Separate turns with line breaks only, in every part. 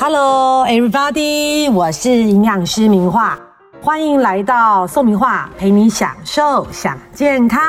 Hello, everybody！我是营养师明画，欢迎来到宋明画陪你享受享健康。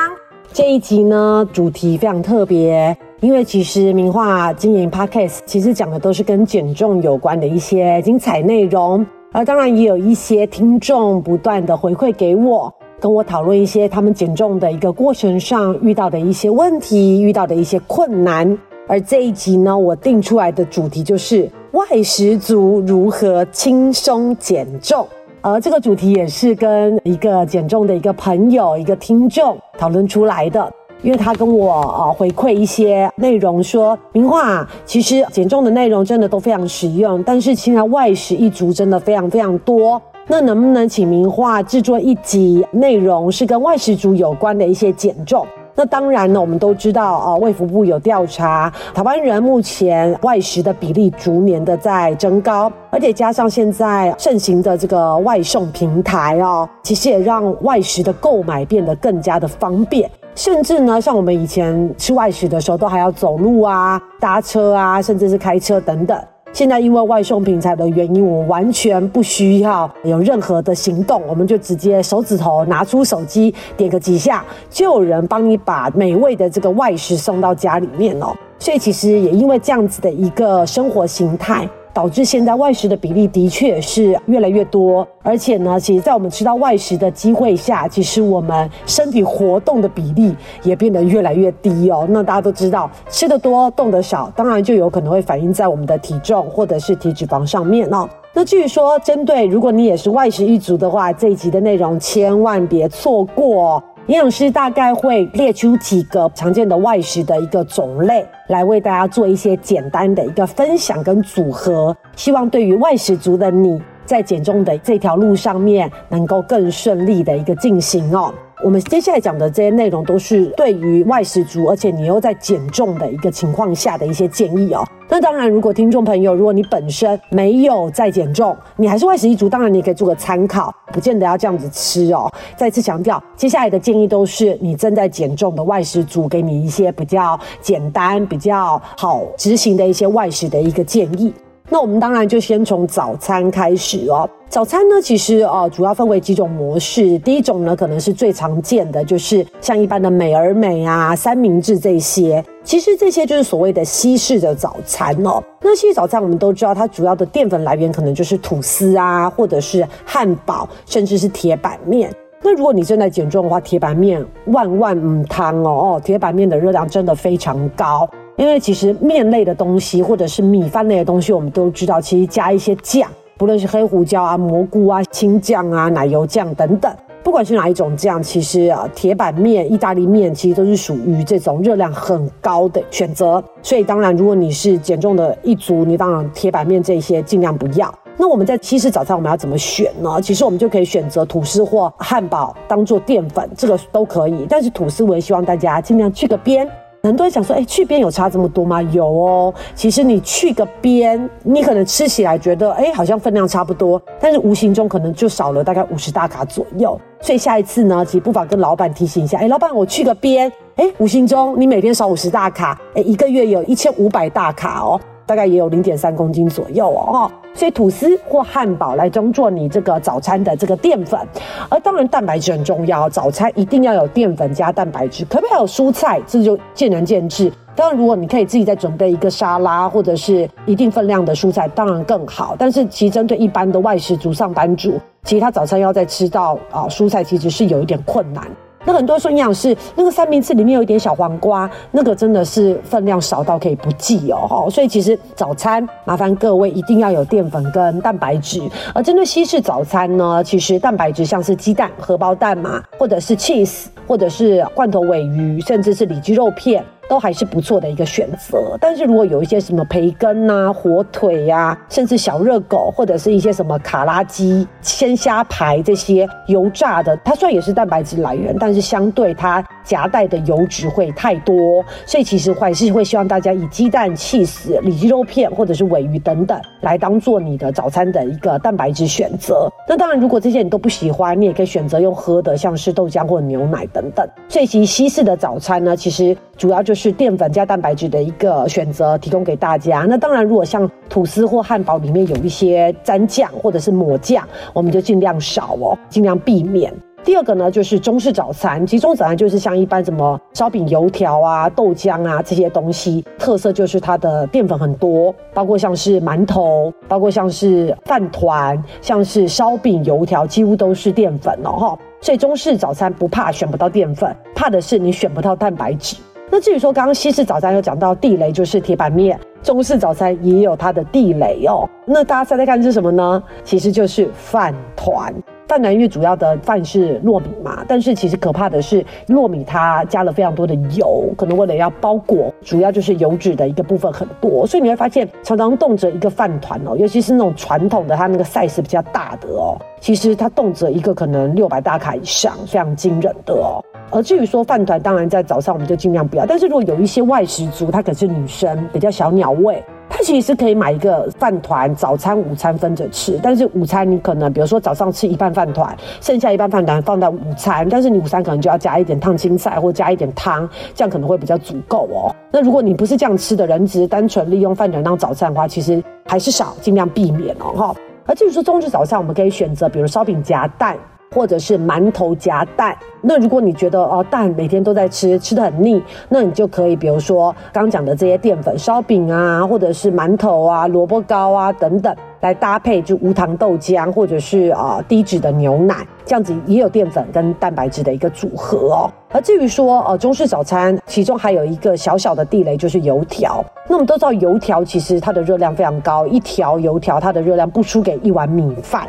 这一集呢，主题非常特别，因为其实明画经营 Podcast，其实讲的都是跟减重有关的一些精彩内容，而当然也有一些听众不断的回馈给我，跟我讨论一些他们减重的一个过程上遇到的一些问题，遇到的一些困难。而这一集呢，我定出来的主题就是外食族如何轻松减重。而这个主题也是跟一个减重的一个朋友、一个听众讨论出来的，因为他跟我呃回馈一些内容，说明话其实减重的内容真的都非常实用，但是现在外食一族真的非常非常多。那能不能请明话制作一集内容是跟外食族有关的一些减重？那当然呢，我们都知道啊，卫福部有调查，台湾人目前外食的比例逐年的在增高，而且加上现在盛行的这个外送平台哦，其实也让外食的购买变得更加的方便，甚至呢，像我们以前吃外食的时候，都还要走路啊、搭车啊，甚至是开车等等。现在因为外送平台的原因，我完全不需要有任何的行动，我们就直接手指头拿出手机，点个几下，就有人帮你把美味的这个外食送到家里面哦。所以其实也因为这样子的一个生活形态。导致现在外食的比例的确是越来越多，而且呢，其实，在我们吃到外食的机会下，其实我们身体活动的比例也变得越来越低哦。那大家都知道，吃的多，动的少，当然就有可能会反映在我们的体重或者是体脂肪上面哦。那至于说，针对如果你也是外食一族的话，这一集的内容千万别错过。营养师大概会列出几个常见的外食的一个种类，来为大家做一些简单的一个分享跟组合，希望对于外食族的你在减重的这条路上面能够更顺利的一个进行哦。我们接下来讲的这些内容都是对于外食族，而且你又在减重的一个情况下的一些建议哦。那当然，如果听众朋友，如果你本身没有在减重，你还是外食一族，当然你可以做个参考，不见得要这样子吃哦。再次强调，接下来的建议都是你正在减重的外食族给你一些比较简单、比较好执行的一些外食的一个建议。那我们当然就先从早餐开始哦。早餐呢，其实哦主要分为几种模式。第一种呢，可能是最常见的，就是像一般的美而美啊、三明治这些。其实这些就是所谓的西式的早餐哦。那西式早餐我们都知道，它主要的淀粉来源可能就是吐司啊，或者是汉堡，甚至是铁板面。那如果你正在减重的话，铁板面万万唔汤哦哦，铁板面的热量真的非常高。因为其实面类的东西，或者是米饭类的东西，我们都知道，其实加一些酱，不论是黑胡椒啊、蘑菇啊、青酱啊、奶油酱等等，不管是哪一种酱，其实啊，铁板面、意大利面其实都是属于这种热量很高的选择。所以当然，如果你是减重的一族，你当然铁板面这些尽量不要。那我们在西式早餐我们要怎么选呢？其实我们就可以选择吐司或汉堡当做淀粉，这个都可以。但是吐司我也希望大家尽量去个边。很多人想说，哎，去边有差这么多吗？有哦。其实你去个边，你可能吃起来觉得，哎，好像分量差不多，但是无形中可能就少了大概五十大卡左右。所以下一次呢，其实不妨跟老板提醒一下，哎，老板，我去个边，哎，无形中你每天少五十大卡，哎，一个月有一千五百大卡哦。大概也有零点三公斤左右哦，所以吐司或汉堡来当做你这个早餐的这个淀粉，而当然蛋白质很重要，早餐一定要有淀粉加蛋白质，可不可以有蔬菜，这就见仁见智。当然，如果你可以自己再准备一个沙拉或者是一定分量的蔬菜，当然更好。但是其实针对一般的外食族、上班族，其实他早餐要再吃到啊蔬菜，其实是有一点困难。那很多说营养师，那个三明治里面有一点小黄瓜，那个真的是分量少到可以不计哦，所以其实早餐麻烦各位一定要有淀粉跟蛋白质。而针对西式早餐呢，其实蛋白质像是鸡蛋、荷包蛋嘛，或者是 cheese，或者是罐头尾鱼，甚至是里脊肉片。都还是不错的一个选择，但是如果有一些什么培根呐、火腿呀，甚至小热狗或者是一些什么卡拉鸡、鲜虾排这些油炸的，它虽然也是蛋白质来源，但是相对它夹带的油脂会太多，所以其实还是会希望大家以鸡蛋、气死、里脊肉片或者是尾鱼等等来当做你的早餐的一个蛋白质选择。那当然，如果这些你都不喜欢，你也可以选择用喝的，像是豆浆或者牛奶等等。所以其实西式的早餐呢，其实主要就是是淀粉加蛋白质的一个选择，提供给大家。那当然，如果像吐司或汉堡里面有一些蘸酱或者是抹酱，我们就尽量少哦，尽量避免。第二个呢，就是中式早餐。其实中式早餐就是像一般什么烧饼、油条啊、豆浆啊这些东西，特色就是它的淀粉很多，包括像是馒头，包括像是饭团，像是烧饼、油条，几乎都是淀粉哦哈。所以中式早餐不怕选不到淀粉，怕的是你选不到蛋白质。那至于说刚刚西式早餐有讲到地雷就是铁板面，中式早餐也有它的地雷哦。那大家猜猜看是什么呢？其实就是饭团。饭团因为主要的饭是糯米嘛，但是其实可怕的是糯米它加了非常多的油，可能为了要包裹，主要就是油脂的一个部分很多，所以你会发现常常动辄一个饭团哦，尤其是那种传统的，它那个 size 比较大的哦，其实它动辄一个可能六百大卡以上，非常惊人的哦。而至于说饭团，当然在早上我们就尽量不要，但是如果有一些外食族，她可是女生，比较小鸟胃。她其实是可以买一个饭团，早餐、午餐分着吃。但是午餐你可能，比如说早上吃一半饭团，剩下一半饭团放在午餐。但是你午餐可能就要加一点烫青菜，或加一点汤，这样可能会比较足够哦。那如果你不是这样吃的人，只是单纯利用饭团当早餐的话，其实还是少，尽量避免哦哈。而至于说中式早餐，我们可以选择，比如烧饼夹蛋。或者是馒头夹蛋，那如果你觉得哦蛋每天都在吃，吃的很腻，那你就可以比如说刚讲的这些淀粉烧饼啊，或者是馒头啊、萝卜糕啊等等，来搭配就无糖豆浆或者是啊低脂的牛奶，这样子也有淀粉跟蛋白质的一个组合哦。而至于说呃中式早餐，其中还有一个小小的地雷就是油条。那我们都知道油条其实它的热量非常高，一条油条它的热量不输给一碗米饭。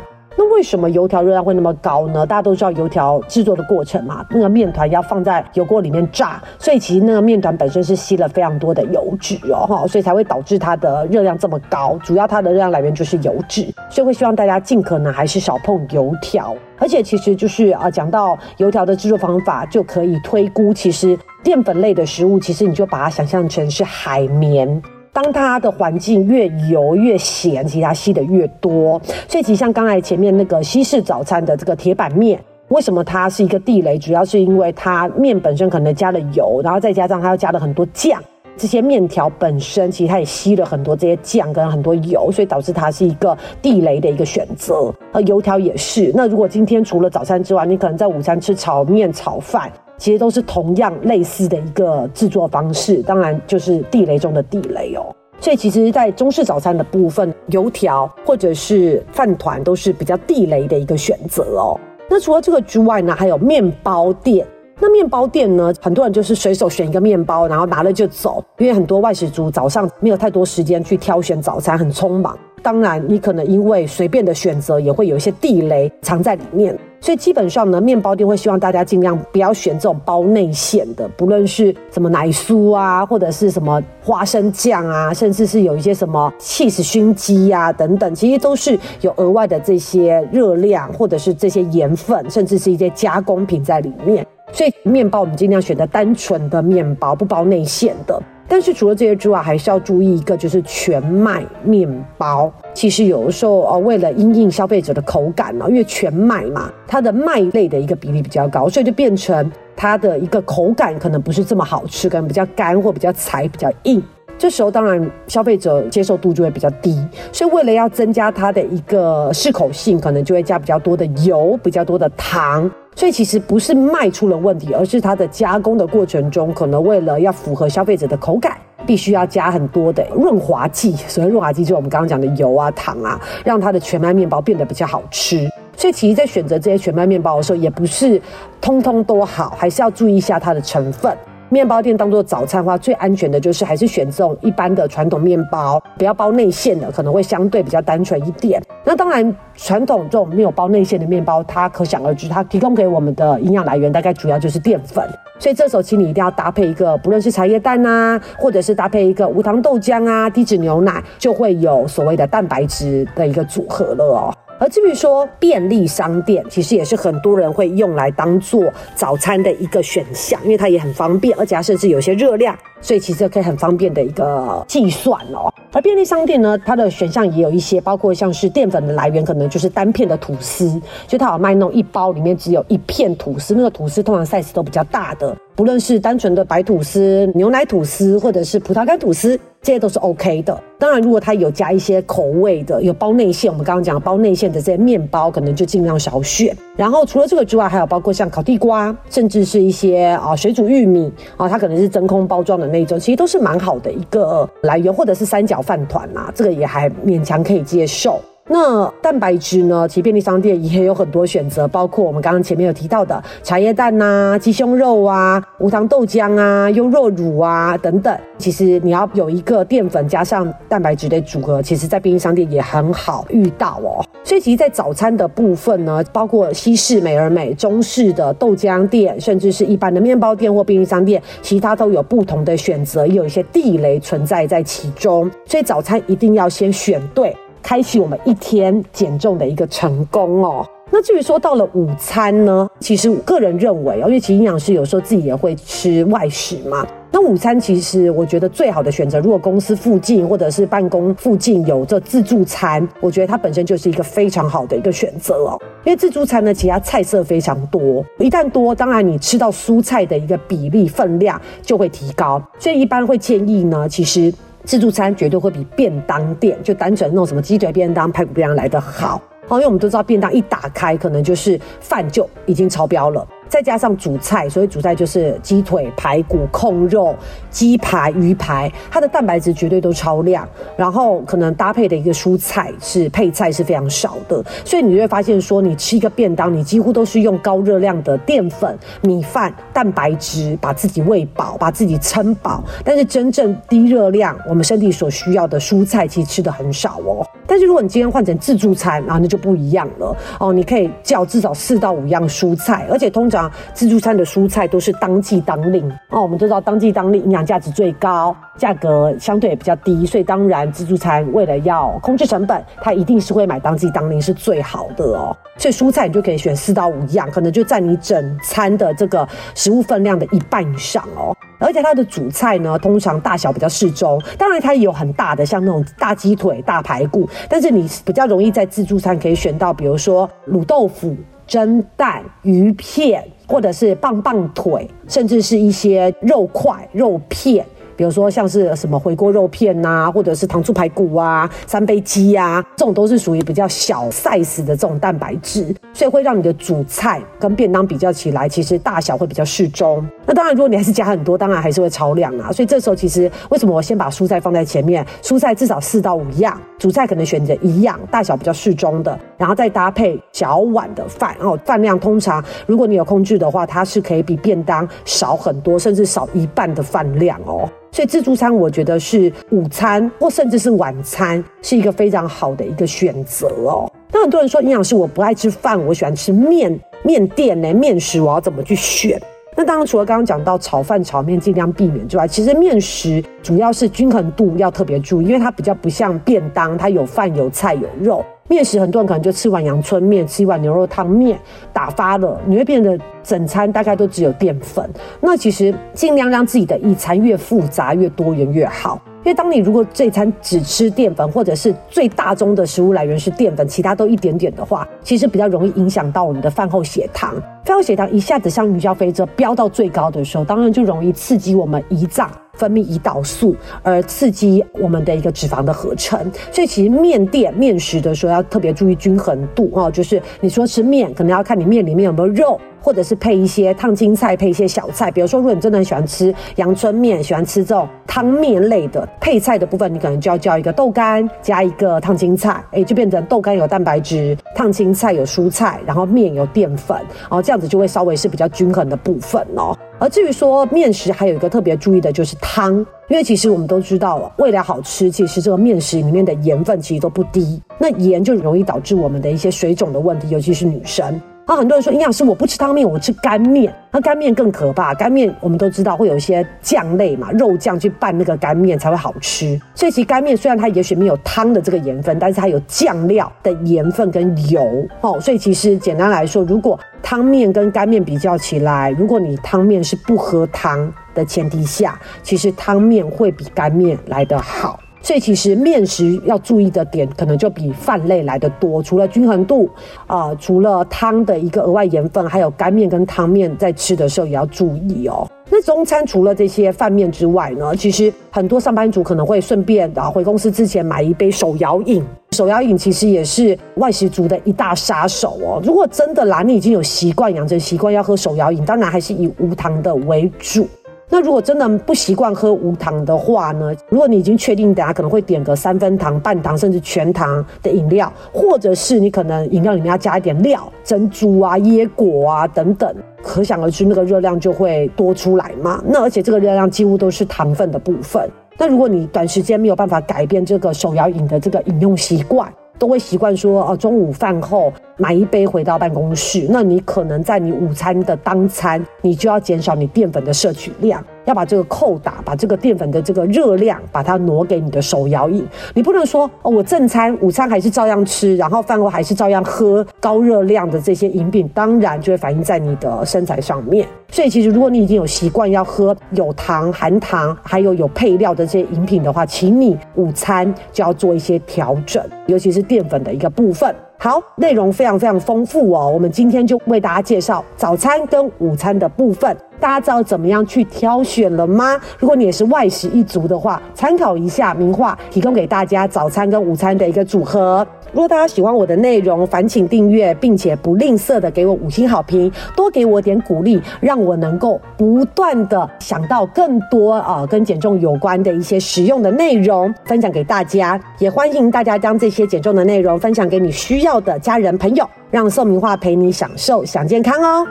为什么油条热量会那么高呢？大家都知道油条制作的过程嘛，那个面团要放在油锅里面炸，所以其实那个面团本身是吸了非常多的油脂哦，哈，所以才会导致它的热量这么高。主要它的热量来源就是油脂，所以会希望大家尽可能还是少碰油条。而且其实就是啊，讲到油条的制作方法，就可以推估，其实淀粉类的食物，其实你就把它想象成是海绵。当它的环境越油越咸，其实它吸的越多。所以其实像刚才前面那个西式早餐的这个铁板面，为什么它是一个地雷？主要是因为它面本身可能加了油，然后再加上它又加了很多酱，这些面条本身其实它也吸了很多这些酱跟很多油，所以导致它是一个地雷的一个选择。而油条也是。那如果今天除了早餐之外，你可能在午餐吃炒面、炒饭。其实都是同样类似的一个制作方式，当然就是地雷中的地雷哦。所以其实，在中式早餐的部分，油条或者是饭团都是比较地雷的一个选择哦。那除了这个之外呢，还有面包店。那面包店呢，很多人就是随手选一个面包，然后拿了就走，因为很多外食族早上没有太多时间去挑选早餐，很匆忙。当然，你可能因为随便的选择，也会有一些地雷藏在里面。所以基本上呢，面包店会希望大家尽量不要选这种包内馅的，不论是什么奶酥啊，或者是什么花生酱啊，甚至是有一些什么 cheese 熏鸡呀等等，其实都是有额外的这些热量，或者是这些盐分，甚至是一些加工品在里面。所以面包我们尽量选择单纯的面包，不包内馅的。但是除了这些之外，还是要注意一个，就是全麦面包。其实有的时候，呃，为了因应消费者的口感呢，因为全麦嘛，它的麦类的一个比例比较高，所以就变成它的一个口感可能不是这么好吃，可能比较干或比较柴、比较硬。这时候当然消费者接受度就会比较低。所以为了要增加它的一个适口性，可能就会加比较多的油、比较多的糖。所以其实不是卖出了问题，而是它的加工的过程中，可能为了要符合消费者的口感，必须要加很多的润滑剂。所谓润滑剂，就是我们刚刚讲的油啊、糖啊，让它的全麦面包变得比较好吃。所以其实，在选择这些全麦面包的时候，也不是通通都好，还是要注意一下它的成分。面包店当做早餐的话，最安全的就是还是选这种一般的传统面包，不要包内馅的，可能会相对比较单纯一点。那当然，传统这种没有包内馅的面包，它可想而知，它提供给我们的营养来源大概主要就是淀粉。所以这时候，请你一定要搭配一个，不论是茶叶蛋啊，或者是搭配一个无糖豆浆啊、低脂牛奶，就会有所谓的蛋白质的一个组合了哦。而至于说便利商店，其实也是很多人会用来当做早餐的一个选项，因为它也很方便，而且它甚至有些热量。所以其实可以很方便的一个计算哦。而便利商店呢，它的选项也有一些，包括像是淀粉的来源，可能就是单片的吐司，就它有卖那种一包里面只有一片吐司，那个吐司通常 size 都比较大的，不论是单纯的白吐司、牛奶吐司，或者是葡萄干吐司。这些都是 OK 的。当然，如果它有加一些口味的，有包内馅，我们刚刚讲包内馅的这些面包，可能就尽量少选。然后除了这个之外，还有包括像烤地瓜，甚至是一些啊水煮玉米啊，它可能是真空包装的那种，其实都是蛮好的一个来源，或者是三角饭团啊，这个也还勉强可以接受。那蛋白质呢？其实便利商店也有很多选择，包括我们刚刚前面有提到的茶叶蛋呐、鸡胸肉啊、无糖豆浆啊、优酪乳啊等等。其实你要有一个淀粉加上蛋白质的组合，其实在便利商店也很好遇到哦。所以其实，在早餐的部分呢，包括西式美而美、中式的豆浆店，甚至是一般的面包店或便利商店，其他都有不同的选择，也有一些地雷存在在其中。所以早餐一定要先选对。开启我们一天减重的一个成功哦。那至于说到了午餐呢，其实我个人认为哦，因为其实营养师有时候自己也会吃外食嘛。那午餐其实我觉得最好的选择，如果公司附近或者是办公附近有这自助餐，我觉得它本身就是一个非常好的一个选择哦。因为自助餐呢，其他菜色非常多，一旦多，当然你吃到蔬菜的一个比例分量就会提高，所以一般会建议呢，其实。自助餐绝对会比便当店就单纯那种什么鸡腿便当、排骨便当来得好哦，因为我们都知道便当一打开，可能就是饭就已经超标了。再加上主菜，所以主菜就是鸡腿、排骨、控肉、鸡排、鱼排，它的蛋白质绝对都超量。然后可能搭配的一个蔬菜是配菜是非常少的，所以你会发现说，你吃一个便当，你几乎都是用高热量的淀粉、米饭、蛋白质把自己喂饱，把自己撑饱。但是真正低热量，我们身体所需要的蔬菜其实吃的很少哦。但是如果你今天换成自助餐，然后那就不一样了哦，你可以叫至少四到五样蔬菜，而且通常。自助餐的蔬菜都是当季当令哦，我们都知道当季当令营养价值最高，价格相对也比较低，所以当然自助餐为了要控制成本，它一定是会买当季当令是最好的哦。所以蔬菜你就可以选四到五样，可能就占你整餐的这个食物分量的一半以上哦。而且它的主菜呢，通常大小比较适中，当然它也有很大的，像那种大鸡腿、大排骨，但是你比较容易在自助餐可以选到，比如说卤豆腐。蒸蛋、鱼片，或者是棒棒腿，甚至是一些肉块、肉片。比如说像是什么回锅肉片呐，或者是糖醋排骨啊、三杯鸡啊，这种都是属于比较小 size 的这种蛋白质，所以会让你的主菜跟便当比较起来，其实大小会比较适中。那当然，如果你还是加很多，当然还是会超量啊。所以这时候其实为什么我先把蔬菜放在前面？蔬菜至少四到五样，主菜可能选择一样，大小比较适中的，然后再搭配小碗的饭哦。饭量通常如果你有控制的话，它是可以比便当少很多，甚至少一半的饭量哦。所以自助餐，我觉得是午餐或甚至是晚餐，是一个非常好的一个选择哦。那很多人说营养师我不爱吃饭，我喜欢吃面面店呢，面食我要怎么去选？那当然除了刚刚讲到炒饭、炒面尽量避免之外，其实面食主要是均衡度要特别注意，因为它比较不像便当，它有饭有菜有肉。面食很多人可能就吃碗阳春面，吃一碗牛肉汤面，打发了，你会变得整餐大概都只有淀粉。那其实尽量让自己的一餐越复杂越多元越好，因为当你如果这餐只吃淀粉，或者是最大宗的食物来源是淀粉，其他都一点点的话，其实比较容易影响到我们的饭后血糖。饭后血糖一下子像云霄飞车飙到最高的时候，当然就容易刺激我们胰脏。分泌胰岛素，而刺激我们的一个脂肪的合成。所以其实面店面食的时候要特别注意均衡度哦，就是你说吃面，可能要看你面里面有没有肉。或者是配一些烫青菜，配一些小菜。比如说，如果你真的很喜欢吃阳春面，喜欢吃这种汤面类的配菜的部分，你可能就要叫一个豆干，加一个烫青菜，哎，就变成豆干有蛋白质，烫青菜有蔬菜，然后面有淀粉，哦，这样子就会稍微是比较均衡的部分哦。而至于说面食，还有一个特别注意的就是汤，因为其实我们都知道，为了好吃，其实这个面食里面的盐分其实都不低，那盐就容易导致我们的一些水肿的问题，尤其是女生。啊，很多人说营养师我不吃汤面，我吃干面。那干面更可怕，干面我们都知道会有一些酱类嘛，肉酱去拌那个干面才会好吃。所以其实干面虽然它也许没有汤的这个盐分，但是它有酱料的盐分跟油哦。所以其实简单来说，如果汤面跟干面比较起来，如果你汤面是不喝汤的前提下，其实汤面会比干面来得好。所以其实面食要注意的点，可能就比饭类来的多。除了均衡度，啊，除了汤的一个额外盐分，还有干面跟汤面在吃的时候也要注意哦。那中餐除了这些饭面之外呢，其实很多上班族可能会顺便啊回公司之前买一杯手摇饮。手摇饮其实也是外食族的一大杀手哦。如果真的啦，你已经有习惯养成习惯要喝手摇饮，当然还是以无糖的为主。那如果真的不习惯喝无糖的话呢？如果你已经确定等下可能会点个三分糖、半糖甚至全糖的饮料，或者是你可能饮料里面要加一点料，珍珠啊、椰果啊等等，可想而知那个热量就会多出来嘛。那而且这个热量几乎都是糖分的部分。那如果你短时间没有办法改变这个手摇饮的这个饮用习惯，都会习惯说，哦，中午饭后买一杯回到办公室，那你可能在你午餐的当餐，你就要减少你淀粉的摄取量。要把这个扣打，把这个淀粉的这个热量，把它挪给你的手摇饮。你不能说哦，我正餐、午餐还是照样吃，然后饭后还是照样喝高热量的这些饮品，当然就会反映在你的身材上面。所以，其实如果你已经有习惯要喝有糖、含糖，还有有配料的这些饮品的话，请你午餐就要做一些调整，尤其是淀粉的一个部分。好，内容非常非常丰富哦。我们今天就为大家介绍早餐跟午餐的部分。大家知道怎么样去挑选了吗？如果你也是外食一族的话，参考一下名画提供给大家早餐跟午餐的一个组合。如果大家喜欢我的内容，烦请订阅，并且不吝啬的给我五星好评，多给我点鼓励，让我能够不断的想到更多啊跟减重有关的一些实用的内容分享给大家。也欢迎大家将这些减重的内容分享给你需要的家人朋友，让宋明化陪你享受享健康哦。